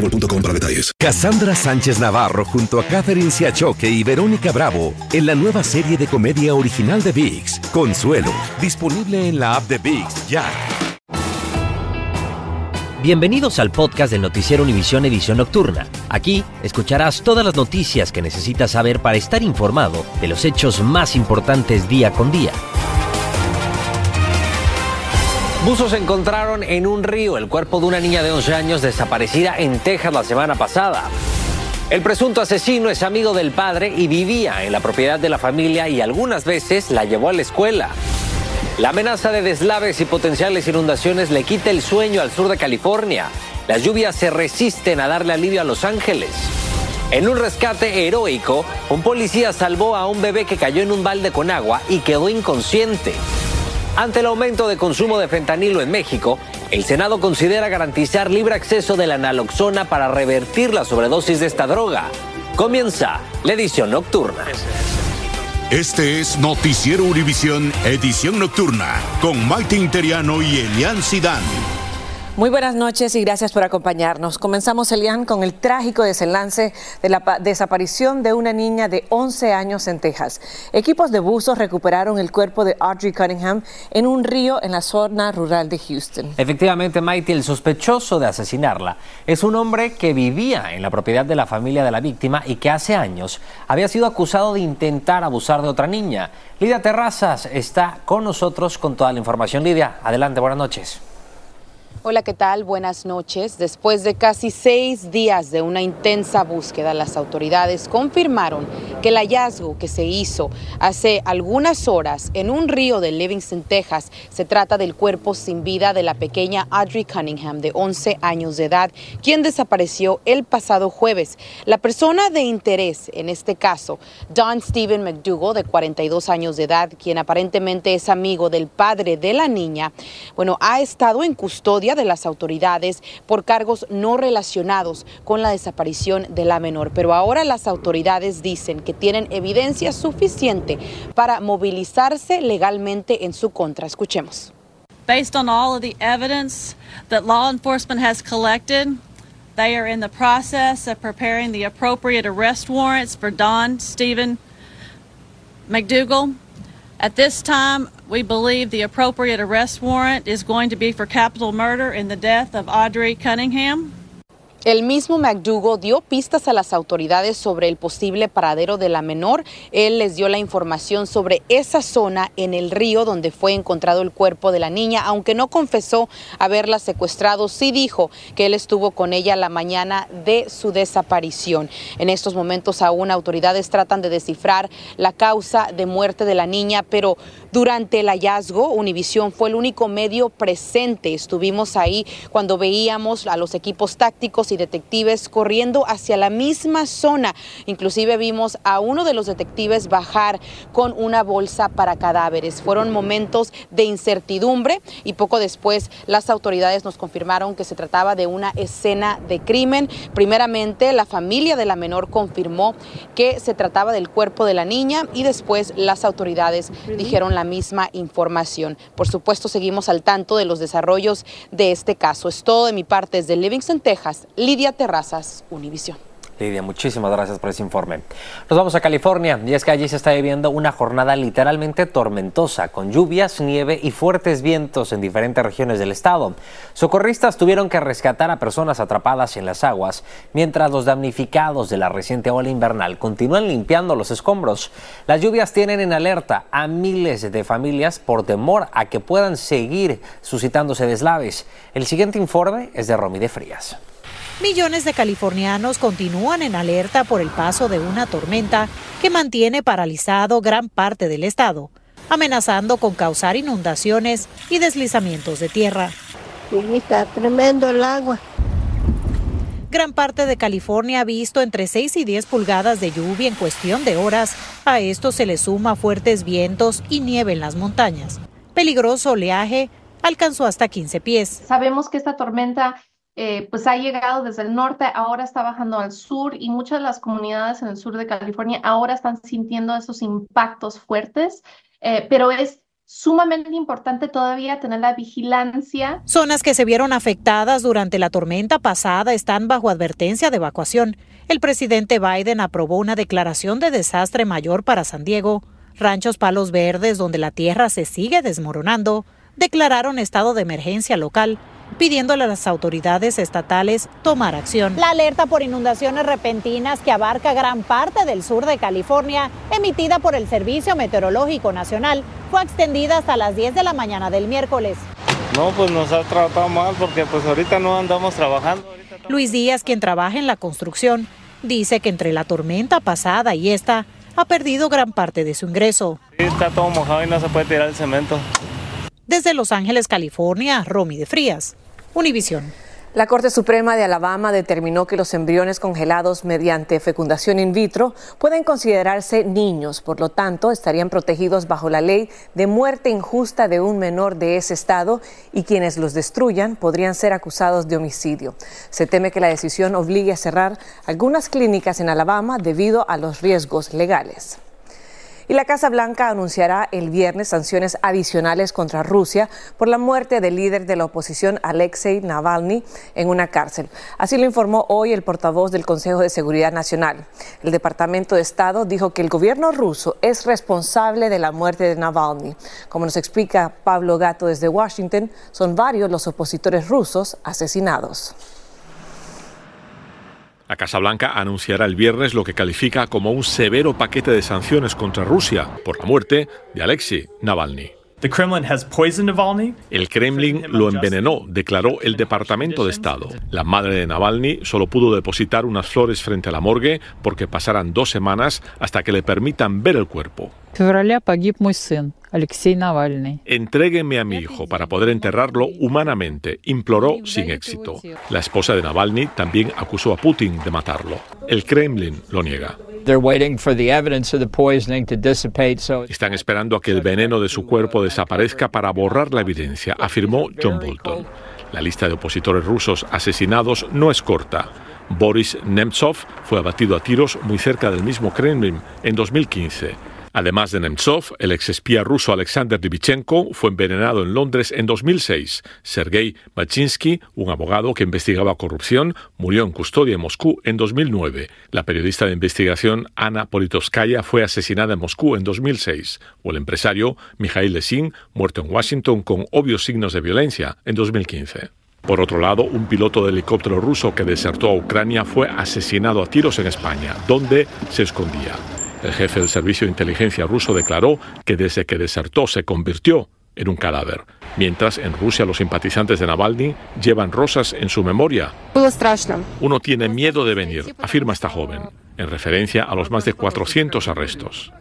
boostmobile.com para detalles. Cassandra Sánchez Navarro junto a Catherine Siachoque y Verónica Bravo en la nueva serie de comedia original de VIX, Consuelo, disponible en la app de VIX ya. Bienvenidos al podcast del noticiero Univisión Edición Nocturna. Aquí escucharás todas las noticias que necesitas saber para estar informado de los hechos más importantes día con día. Buzos encontraron en un río el cuerpo de una niña de 11 años desaparecida en Texas la semana pasada. El presunto asesino es amigo del padre y vivía en la propiedad de la familia y algunas veces la llevó a la escuela. La amenaza de deslaves y potenciales inundaciones le quita el sueño al sur de California. Las lluvias se resisten a darle alivio a Los Ángeles. En un rescate heroico, un policía salvó a un bebé que cayó en un balde con agua y quedó inconsciente. Ante el aumento de consumo de fentanilo en México, el Senado considera garantizar libre acceso de la naloxona para revertir la sobredosis de esta droga. Comienza la edición nocturna. Este es Noticiero Univisión, edición nocturna, con Maite Interiano y Elian Sidán. Muy buenas noches y gracias por acompañarnos. Comenzamos, Elian, con el trágico desenlace de la desaparición de una niña de 11 años en Texas. Equipos de buzos recuperaron el cuerpo de Audrey Cunningham en un río en la zona rural de Houston. Efectivamente, Maite, el sospechoso de asesinarla es un hombre que vivía en la propiedad de la familia de la víctima y que hace años había sido acusado de intentar abusar de otra niña. Lidia Terrazas está con nosotros con toda la información. Lidia, adelante, buenas noches. Hola, ¿qué tal? Buenas noches. Después de casi seis días de una intensa búsqueda, las autoridades confirmaron que el hallazgo que se hizo hace algunas horas en un río de Livingston, Texas, se trata del cuerpo sin vida de la pequeña Audrey Cunningham, de 11 años de edad, quien desapareció el pasado jueves. La persona de interés en este caso, Don Stephen McDougall, de 42 años de edad, quien aparentemente es amigo del padre de la niña, bueno, ha estado en custodia de las autoridades por cargos no relacionados con la desaparición de la menor. Pero ahora las autoridades dicen que tienen evidencia suficiente para movilizarse legalmente en su contra. Escuchemos. Based on all of the evidence that law enforcement has collected, they are in the process of preparing the appropriate arrest warrants for Don Stephen McDougal. At this time, we believe the appropriate arrest warrant is going to be for capital murder in the death of Audrey Cunningham. El mismo McDougall dio pistas a las autoridades sobre el posible paradero de la menor. Él les dio la información sobre esa zona en el río donde fue encontrado el cuerpo de la niña, aunque no confesó haberla secuestrado, sí dijo que él estuvo con ella la mañana de su desaparición. En estos momentos aún autoridades tratan de descifrar la causa de muerte de la niña, pero durante el hallazgo Univisión fue el único medio presente. Estuvimos ahí cuando veíamos a los equipos tácticos y detectives corriendo hacia la misma zona. Inclusive vimos a uno de los detectives bajar con una bolsa para cadáveres. Fueron momentos de incertidumbre y poco después las autoridades nos confirmaron que se trataba de una escena de crimen. Primeramente, la familia de la menor confirmó que se trataba del cuerpo de la niña y después las autoridades dijeron la misma información. Por supuesto, seguimos al tanto de los desarrollos de este caso. Es todo de mi parte desde Livingston, Texas. Lidia Terrazas, Univisión. Lidia, muchísimas gracias por ese informe. Nos vamos a California y es que allí se está viviendo una jornada literalmente tormentosa, con lluvias, nieve y fuertes vientos en diferentes regiones del estado. Socorristas tuvieron que rescatar a personas atrapadas en las aguas, mientras los damnificados de la reciente ola invernal continúan limpiando los escombros. Las lluvias tienen en alerta a miles de familias por temor a que puedan seguir suscitándose deslaves. El siguiente informe es de Romy de Frías. Millones de californianos continúan en alerta por el paso de una tormenta que mantiene paralizado gran parte del estado, amenazando con causar inundaciones y deslizamientos de tierra. Sí, está tremendo el agua. Gran parte de California ha visto entre 6 y 10 pulgadas de lluvia en cuestión de horas. A esto se le suma fuertes vientos y nieve en las montañas. Peligroso oleaje alcanzó hasta 15 pies. Sabemos que esta tormenta eh, pues ha llegado desde el norte, ahora está bajando al sur y muchas de las comunidades en el sur de California ahora están sintiendo esos impactos fuertes, eh, pero es sumamente importante todavía tener la vigilancia. Zonas que se vieron afectadas durante la tormenta pasada están bajo advertencia de evacuación. El presidente Biden aprobó una declaración de desastre mayor para San Diego. Ranchos Palos Verdes, donde la tierra se sigue desmoronando, declararon estado de emergencia local pidiéndole a las autoridades estatales tomar acción. La alerta por inundaciones repentinas que abarca gran parte del sur de California, emitida por el Servicio Meteorológico Nacional, fue extendida hasta las 10 de la mañana del miércoles. No, pues nos ha tratado mal porque pues ahorita no andamos trabajando. Luis Díaz, quien trabaja en la construcción, dice que entre la tormenta pasada y esta ha perdido gran parte de su ingreso. Sí, está todo mojado y no se puede tirar el cemento. Desde Los Ángeles, California, Romy de Frías, Univisión. La Corte Suprema de Alabama determinó que los embriones congelados mediante fecundación in vitro pueden considerarse niños, por lo tanto estarían protegidos bajo la ley de muerte injusta de un menor de ese estado y quienes los destruyan podrían ser acusados de homicidio. Se teme que la decisión obligue a cerrar algunas clínicas en Alabama debido a los riesgos legales. Y la Casa Blanca anunciará el viernes sanciones adicionales contra Rusia por la muerte del líder de la oposición Alexei Navalny en una cárcel. Así lo informó hoy el portavoz del Consejo de Seguridad Nacional. El Departamento de Estado dijo que el gobierno ruso es responsable de la muerte de Navalny. Como nos explica Pablo Gato desde Washington, son varios los opositores rusos asesinados. La Casa Blanca anunciará el viernes lo que califica como un severo paquete de sanciones contra Rusia por la muerte de Alexei Navalny. El Kremlin lo envenenó, declaró el Departamento de Estado. La madre de Navalny solo pudo depositar unas flores frente a la morgue porque pasarán dos semanas hasta que le permitan ver el cuerpo. Alexei Navalny. Entrégueme a mi hijo para poder enterrarlo humanamente, imploró sin éxito. La esposa de Navalny también acusó a Putin de matarlo. El Kremlin lo niega. Están esperando a que el veneno de su cuerpo desaparezca para borrar la evidencia, afirmó John Bolton. La lista de opositores rusos asesinados no es corta. Boris Nemtsov fue abatido a tiros muy cerca del mismo Kremlin en 2015. Además de Nemtsov, el exespía ruso Alexander Dibichenko fue envenenado en Londres en 2006. Sergei Machinsky, un abogado que investigaba corrupción, murió en custodia en Moscú en 2009. La periodista de investigación Ana Politovskaya fue asesinada en Moscú en 2006. O el empresario Mikhail Lesin, muerto en Washington con obvios signos de violencia en 2015. Por otro lado, un piloto de helicóptero ruso que desertó a Ucrania fue asesinado a tiros en España, donde se escondía. El jefe del servicio de inteligencia ruso declaró que desde que desertó se convirtió en un cadáver, mientras en Rusia los simpatizantes de Navalny llevan rosas en su memoria. Uno tiene miedo de venir, afirma esta joven, en referencia a los más de 400 arrestos.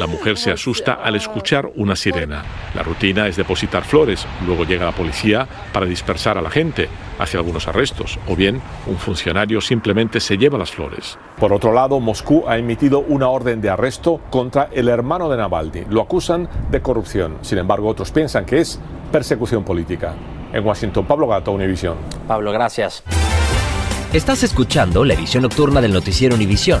La mujer se asusta al escuchar una sirena. La rutina es depositar flores, luego llega la policía para dispersar a la gente, hace algunos arrestos, o bien un funcionario simplemente se lleva las flores. Por otro lado, Moscú ha emitido una orden de arresto contra el hermano de Navalny. Lo acusan de corrupción. Sin embargo, otros piensan que es persecución política. En Washington, Pablo Gato, Univisión. Pablo, gracias. Estás escuchando la edición nocturna del noticiero Univisión.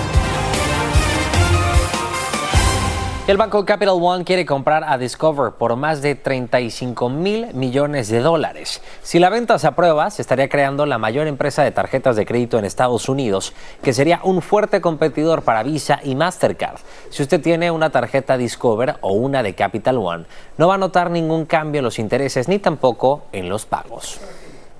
El banco Capital One quiere comprar a Discover por más de 35 mil millones de dólares. Si la venta se aprueba, se estaría creando la mayor empresa de tarjetas de crédito en Estados Unidos, que sería un fuerte competidor para Visa y Mastercard. Si usted tiene una tarjeta Discover o una de Capital One, no va a notar ningún cambio en los intereses ni tampoco en los pagos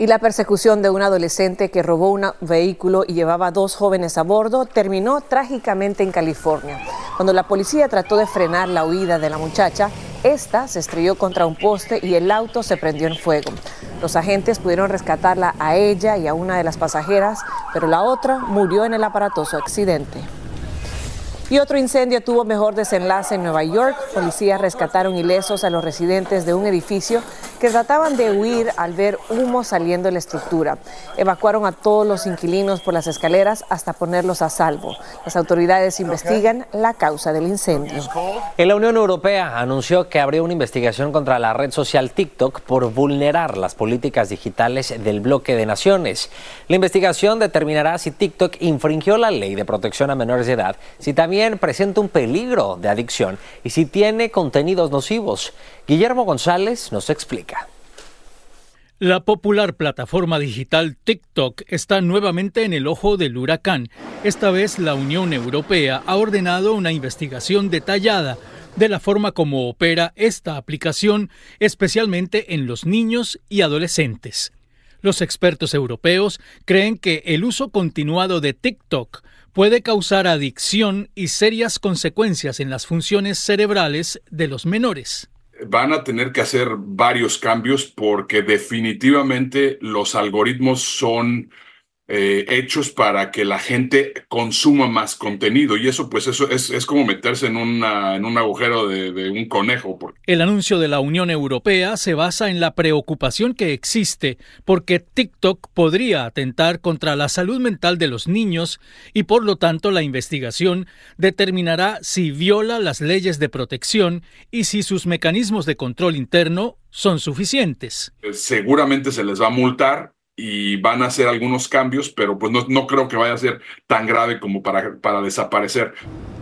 y la persecución de un adolescente que robó un vehículo y llevaba dos jóvenes a bordo terminó trágicamente en California. Cuando la policía trató de frenar la huida de la muchacha, esta se estrelló contra un poste y el auto se prendió en fuego. Los agentes pudieron rescatarla a ella y a una de las pasajeras, pero la otra murió en el aparatoso accidente. Y otro incendio tuvo mejor desenlace en Nueva York. Policías rescataron ilesos a los residentes de un edificio que trataban de huir al ver humo saliendo de la estructura. Evacuaron a todos los inquilinos por las escaleras hasta ponerlos a salvo. Las autoridades investigan la causa del incendio. En la Unión Europea anunció que abrió una investigación contra la red social TikTok por vulnerar las políticas digitales del bloque de naciones. La investigación determinará si TikTok infringió la ley de protección a menores de edad, si también presenta un peligro de adicción y si tiene contenidos nocivos. Guillermo González nos explica. La popular plataforma digital TikTok está nuevamente en el ojo del huracán. Esta vez la Unión Europea ha ordenado una investigación detallada de la forma como opera esta aplicación, especialmente en los niños y adolescentes. Los expertos europeos creen que el uso continuado de TikTok puede causar adicción y serias consecuencias en las funciones cerebrales de los menores. Van a tener que hacer varios cambios porque definitivamente los algoritmos son eh, hechos para que la gente consuma más contenido y eso pues eso es, como meterse en, una, en un agujero de, de, un conejo. El anuncio de la Unión Europea se basa en la preocupación que existe porque TikTok podría atentar contra la salud mental de los niños y por lo tanto la investigación determinará si viola las leyes de protección y si sus mecanismos de control interno son suficientes. Seguramente se les va a multar y van a hacer algunos cambios, pero pues no, no creo que vaya a ser tan grave como para, para desaparecer.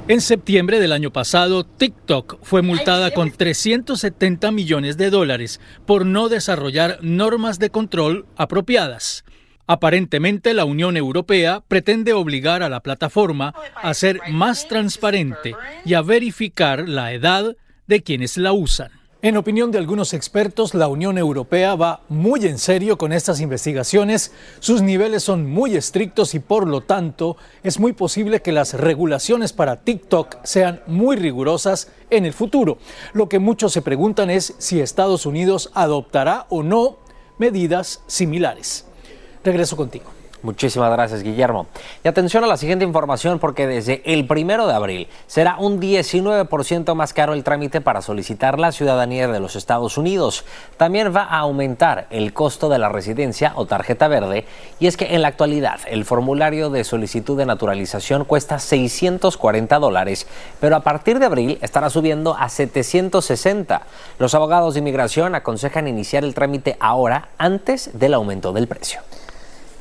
En septiembre del año pasado, TikTok fue multada con 370 millones de dólares por no desarrollar normas de control apropiadas. Aparentemente, la Unión Europea pretende obligar a la plataforma a ser más transparente y a verificar la edad de quienes la usan. En opinión de algunos expertos, la Unión Europea va muy en serio con estas investigaciones. Sus niveles son muy estrictos y por lo tanto es muy posible que las regulaciones para TikTok sean muy rigurosas en el futuro. Lo que muchos se preguntan es si Estados Unidos adoptará o no medidas similares. Regreso contigo. Muchísimas gracias, Guillermo. Y atención a la siguiente información porque desde el primero de abril será un 19% más caro el trámite para solicitar la ciudadanía de los Estados Unidos. También va a aumentar el costo de la residencia o tarjeta verde. Y es que en la actualidad el formulario de solicitud de naturalización cuesta 640 dólares, pero a partir de abril estará subiendo a 760. Los abogados de inmigración aconsejan iniciar el trámite ahora antes del aumento del precio.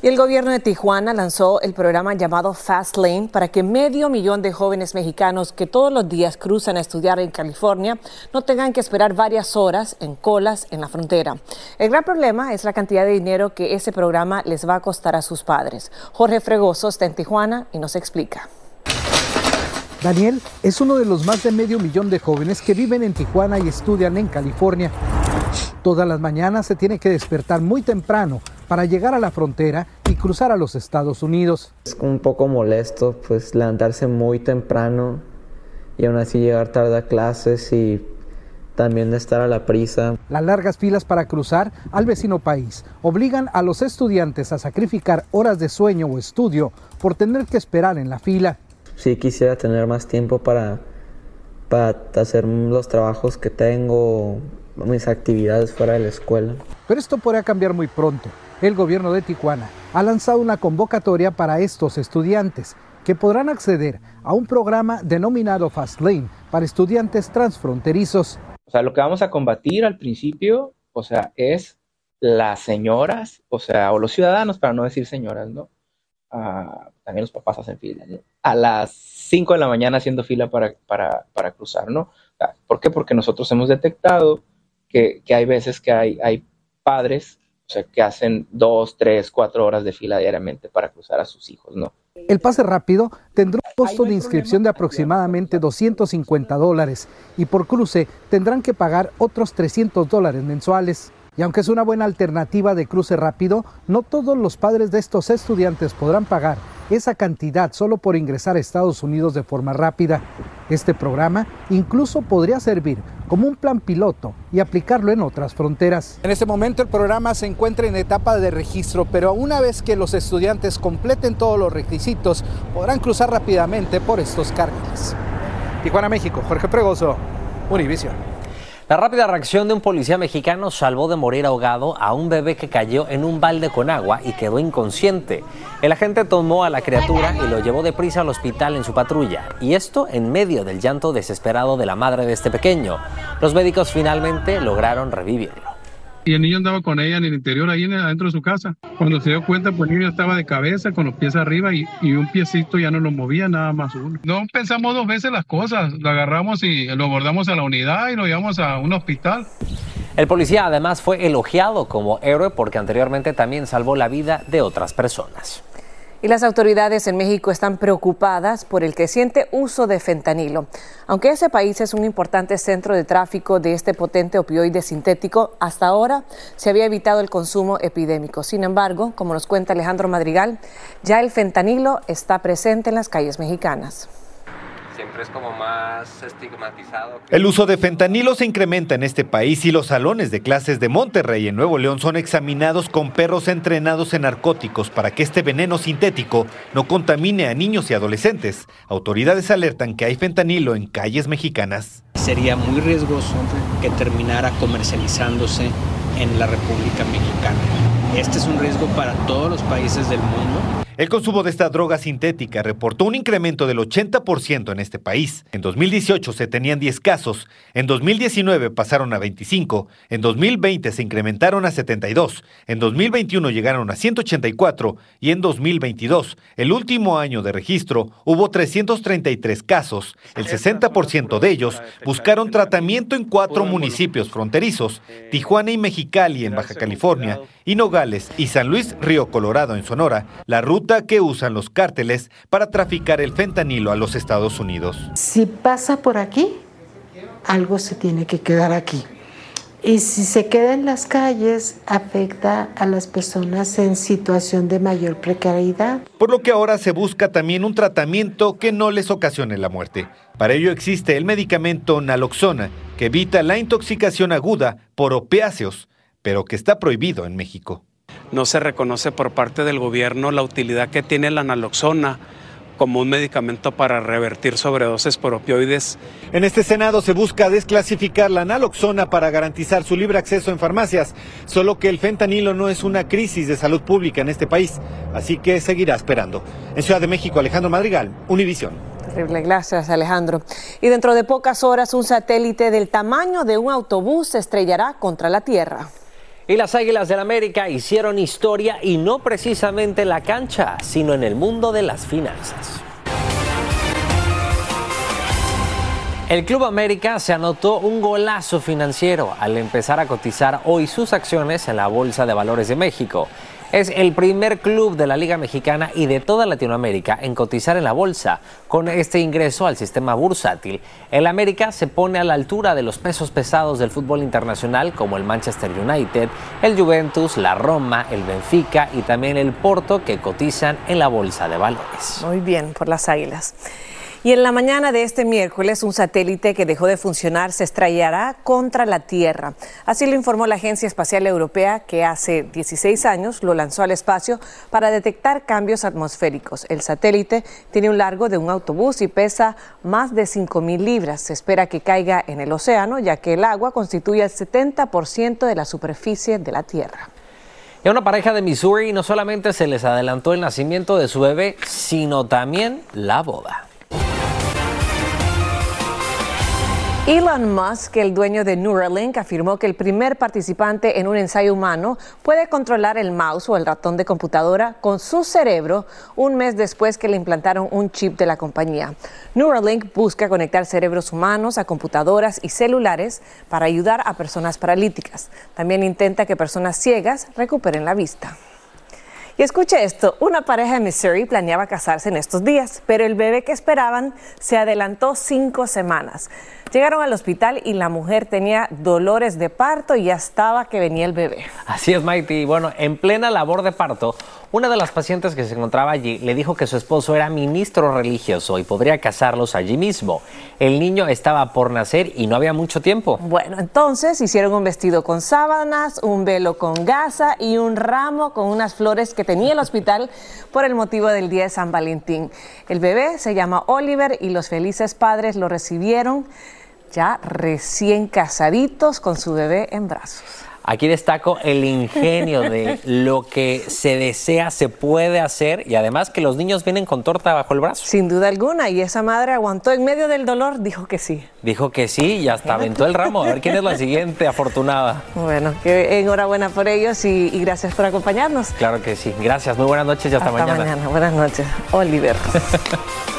Y el gobierno de Tijuana lanzó el programa llamado Fast Lane para que medio millón de jóvenes mexicanos que todos los días cruzan a estudiar en California no tengan que esperar varias horas en colas en la frontera. El gran problema es la cantidad de dinero que ese programa les va a costar a sus padres. Jorge Fregoso está en Tijuana y nos explica. Daniel es uno de los más de medio millón de jóvenes que viven en Tijuana y estudian en California. Todas las mañanas se tiene que despertar muy temprano para llegar a la frontera y cruzar a los Estados Unidos. Es un poco molesto pues levantarse muy temprano y aún así llegar tarde a clases y también estar a la prisa. Las largas filas para cruzar al vecino país obligan a los estudiantes a sacrificar horas de sueño o estudio por tener que esperar en la fila. Sí quisiera tener más tiempo para, para hacer los trabajos que tengo, mis actividades fuera de la escuela. Pero esto podría cambiar muy pronto. El gobierno de Tijuana ha lanzado una convocatoria para estos estudiantes que podrán acceder a un programa denominado Fastlane para estudiantes transfronterizos. O sea, lo que vamos a combatir al principio, o sea, es las señoras, o sea, o los ciudadanos, para no decir señoras, ¿no? también los papás hacen fila, a las 5 de la mañana haciendo fila para, para, cruzar, ¿no? ¿Por qué? Porque nosotros hemos detectado que, hay veces que hay, hay padres o sea, que hacen dos, tres, cuatro horas de fila diariamente para cruzar a sus hijos, ¿no? El pase rápido tendrá un costo de inscripción de aproximadamente 250 dólares y por cruce tendrán que pagar otros 300 dólares mensuales. Y aunque es una buena alternativa de cruce rápido, no todos los padres de estos estudiantes podrán pagar esa cantidad solo por ingresar a Estados Unidos de forma rápida. Este programa incluso podría servir como un plan piloto y aplicarlo en otras fronteras. En este momento el programa se encuentra en etapa de registro, pero una vez que los estudiantes completen todos los requisitos, podrán cruzar rápidamente por estos cárteles. Tijuana, México, Jorge Pregoso, Univision. La rápida reacción de un policía mexicano salvó de morir ahogado a un bebé que cayó en un balde con agua y quedó inconsciente. El agente tomó a la criatura y lo llevó deprisa al hospital en su patrulla, y esto en medio del llanto desesperado de la madre de este pequeño. Los médicos finalmente lograron revivirlo y el niño andaba con ella en el interior, ahí adentro de su casa. Cuando se dio cuenta, pues el niño estaba de cabeza, con los pies arriba y, y, un piecito ya no lo movía, nada más uno. No pensamos dos veces las cosas, lo agarramos y lo abordamos a la unidad y lo llevamos a un hospital. El policía además fue elogiado como héroe porque anteriormente también salvó la vida de otras personas. Y las autoridades en México están preocupadas por el creciente uso de fentanilo. Aunque ese país es un importante centro de tráfico de este potente opioide sintético, hasta ahora se había evitado el consumo epidémico. Sin embargo, como nos cuenta Alejandro Madrigal, ya el fentanilo está presente en las calles mexicanas siempre es como más estigmatizado. El uso de fentanilo se incrementa en este país y los salones de clases de Monterrey en Nuevo León son examinados con perros entrenados en narcóticos para que este veneno sintético no contamine a niños y adolescentes. Autoridades alertan que hay fentanilo en calles mexicanas. Sería muy riesgoso que terminara comercializándose en la República Mexicana. Este es un riesgo para todos los países del mundo el consumo de esta droga sintética reportó un incremento del 80% en este país. En 2018 se tenían 10 casos, en 2019 pasaron a 25, en 2020 se incrementaron a 72, en 2021 llegaron a 184 y en 2022, el último año de registro, hubo 333 casos. El 60% de ellos buscaron tratamiento en cuatro municipios fronterizos, Tijuana y Mexicali en Baja California, y Nogales y San Luis Río Colorado en Sonora, la ruta que usan los cárteles para traficar el fentanilo a los Estados Unidos. Si pasa por aquí, algo se tiene que quedar aquí. Y si se queda en las calles, afecta a las personas en situación de mayor precariedad. Por lo que ahora se busca también un tratamiento que no les ocasione la muerte. Para ello existe el medicamento naloxona, que evita la intoxicación aguda por opiáceos pero que está prohibido en México. No se reconoce por parte del gobierno la utilidad que tiene la naloxona como un medicamento para revertir sobredosis por opioides. En este Senado se busca desclasificar la naloxona para garantizar su libre acceso en farmacias, solo que el fentanilo no es una crisis de salud pública en este país, así que seguirá esperando. En Ciudad de México, Alejandro Madrigal, Univisión. Terrible, gracias Alejandro. Y dentro de pocas horas un satélite del tamaño de un autobús se estrellará contra la Tierra. Y las Águilas del América hicieron historia y no precisamente en la cancha, sino en el mundo de las finanzas. El Club América se anotó un golazo financiero al empezar a cotizar hoy sus acciones en la Bolsa de Valores de México. Es el primer club de la Liga Mexicana y de toda Latinoamérica en cotizar en la bolsa. Con este ingreso al sistema bursátil, el América se pone a la altura de los pesos pesados del fútbol internacional como el Manchester United, el Juventus, la Roma, el Benfica y también el Porto que cotizan en la bolsa de valores. Muy bien, por las águilas. Y en la mañana de este miércoles, un satélite que dejó de funcionar se estrellará contra la Tierra. Así lo informó la Agencia Espacial Europea, que hace 16 años lo lanzó al espacio para detectar cambios atmosféricos. El satélite tiene un largo de un autobús y pesa más de 5.000 libras. Se espera que caiga en el océano, ya que el agua constituye el 70% de la superficie de la Tierra. Y a una pareja de Missouri no solamente se les adelantó el nacimiento de su bebé, sino también la boda. Elon Musk, el dueño de Neuralink, afirmó que el primer participante en un ensayo humano puede controlar el mouse o el ratón de computadora con su cerebro un mes después que le implantaron un chip de la compañía. Neuralink busca conectar cerebros humanos a computadoras y celulares para ayudar a personas paralíticas. También intenta que personas ciegas recuperen la vista. Y escuche esto, una pareja de Missouri planeaba casarse en estos días, pero el bebé que esperaban se adelantó cinco semanas. Llegaron al hospital y la mujer tenía dolores de parto y ya estaba que venía el bebé. Así es, Mighty. Bueno, en plena labor de parto, una de las pacientes que se encontraba allí le dijo que su esposo era ministro religioso y podría casarlos allí mismo. El niño estaba por nacer y no había mucho tiempo. Bueno, entonces hicieron un vestido con sábanas, un velo con gasa y un ramo con unas flores que tenía el hospital por el motivo del día de San Valentín. El bebé se llama Oliver y los felices padres lo recibieron ya recién casaditos con su bebé en brazos. Aquí destaco el ingenio de lo que se desea se puede hacer y además que los niños vienen con torta bajo el brazo. Sin duda alguna, y esa madre aguantó en medio del dolor, dijo que sí. Dijo que sí y hasta aventó el ramo. A ver quién es la siguiente afortunada. Bueno, que enhorabuena por ellos y, y gracias por acompañarnos. Claro que sí. Gracias, muy buenas noches y hasta, Hasta mañana. mañana. Buenas noches. Oliver.